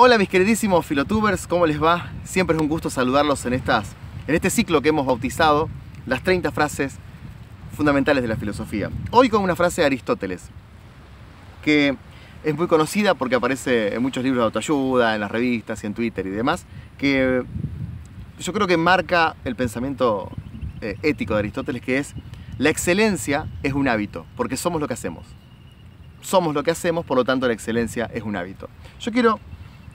Hola mis queridísimos filotubers, ¿cómo les va? Siempre es un gusto saludarlos en, estas, en este ciclo que hemos bautizado, las 30 frases fundamentales de la filosofía. Hoy con una frase de Aristóteles, que es muy conocida porque aparece en muchos libros de autoayuda, en las revistas y en Twitter y demás, que yo creo que marca el pensamiento eh, ético de Aristóteles, que es la excelencia es un hábito, porque somos lo que hacemos. Somos lo que hacemos, por lo tanto la excelencia es un hábito. Yo quiero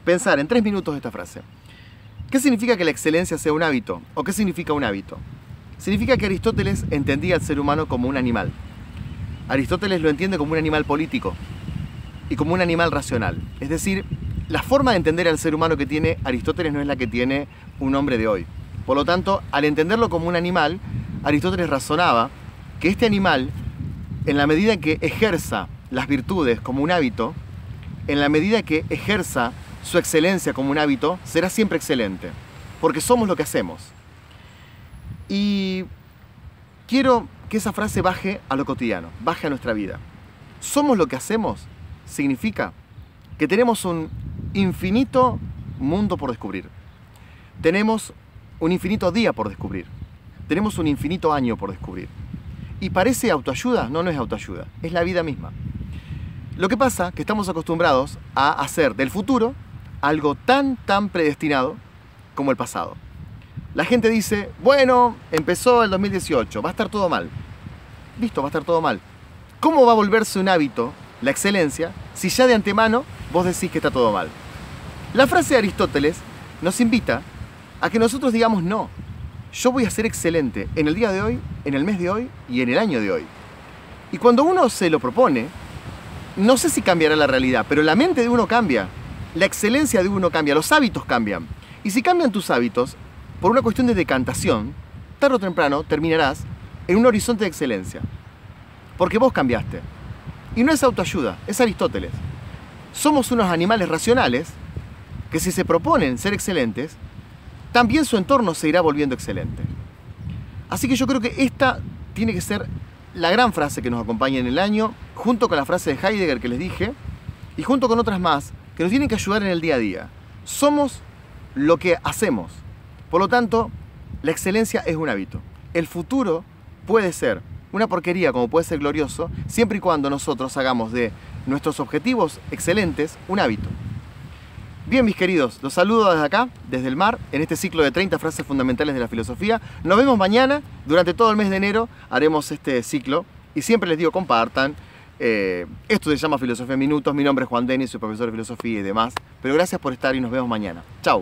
pensar en tres minutos esta frase. ¿Qué significa que la excelencia sea un hábito? ¿O qué significa un hábito? Significa que Aristóteles entendía al ser humano como un animal. Aristóteles lo entiende como un animal político y como un animal racional. Es decir, la forma de entender al ser humano que tiene Aristóteles no es la que tiene un hombre de hoy. Por lo tanto, al entenderlo como un animal, Aristóteles razonaba que este animal, en la medida que ejerza las virtudes como un hábito, en la medida que ejerza su excelencia como un hábito, será siempre excelente, porque somos lo que hacemos. Y quiero que esa frase baje a lo cotidiano, baje a nuestra vida. Somos lo que hacemos significa que tenemos un infinito mundo por descubrir. Tenemos un infinito día por descubrir. Tenemos un infinito año por descubrir. ¿Y parece autoayuda? No, es autoayuda, es la vida misma. Lo que pasa es que estamos acostumbrados a hacer del futuro algo tan, tan predestinado como el pasado. La gente dice, bueno, empezó el 2018, va a estar todo mal. Listo, va a estar todo mal. ¿Cómo va a volverse un hábito la excelencia si ya de antemano vos decís que está todo mal? La frase de Aristóteles nos invita a que nosotros digamos no. Yo voy a ser excelente en el día de hoy, en el mes de hoy y en el año de hoy. Y cuando uno se lo propone, no sé si cambiará la realidad, pero la mente de uno cambia la excelencia de uno cambia, los hábitos cambian. Y si cambian tus hábitos, por una cuestión de decantación, tarde o temprano terminarás en un horizonte de excelencia. Porque vos cambiaste. Y no es autoayuda, es Aristóteles. Somos unos animales racionales que si se proponen ser excelentes, también su entorno se irá volviendo excelente. Así que yo creo que esta tiene que ser la gran frase que nos acompaña en el año, junto con la frase de Heidegger que les dije, y junto con otras más que nos tienen que ayudar en el día a día. Somos lo que hacemos. Por lo tanto, la excelencia es un hábito. El futuro puede ser una porquería como puede ser glorioso, siempre y cuando nosotros hagamos de nuestros objetivos excelentes un hábito. Bien, mis queridos, los saludo desde acá, desde el mar, en este ciclo de 30 frases fundamentales de la filosofía. Nos vemos mañana, durante todo el mes de enero haremos este ciclo y siempre les digo compartan, eh, esto se llama Filosofía en Minutos. Mi nombre es Juan Denis, soy profesor de filosofía y demás. Pero gracias por estar y nos vemos mañana. Chao.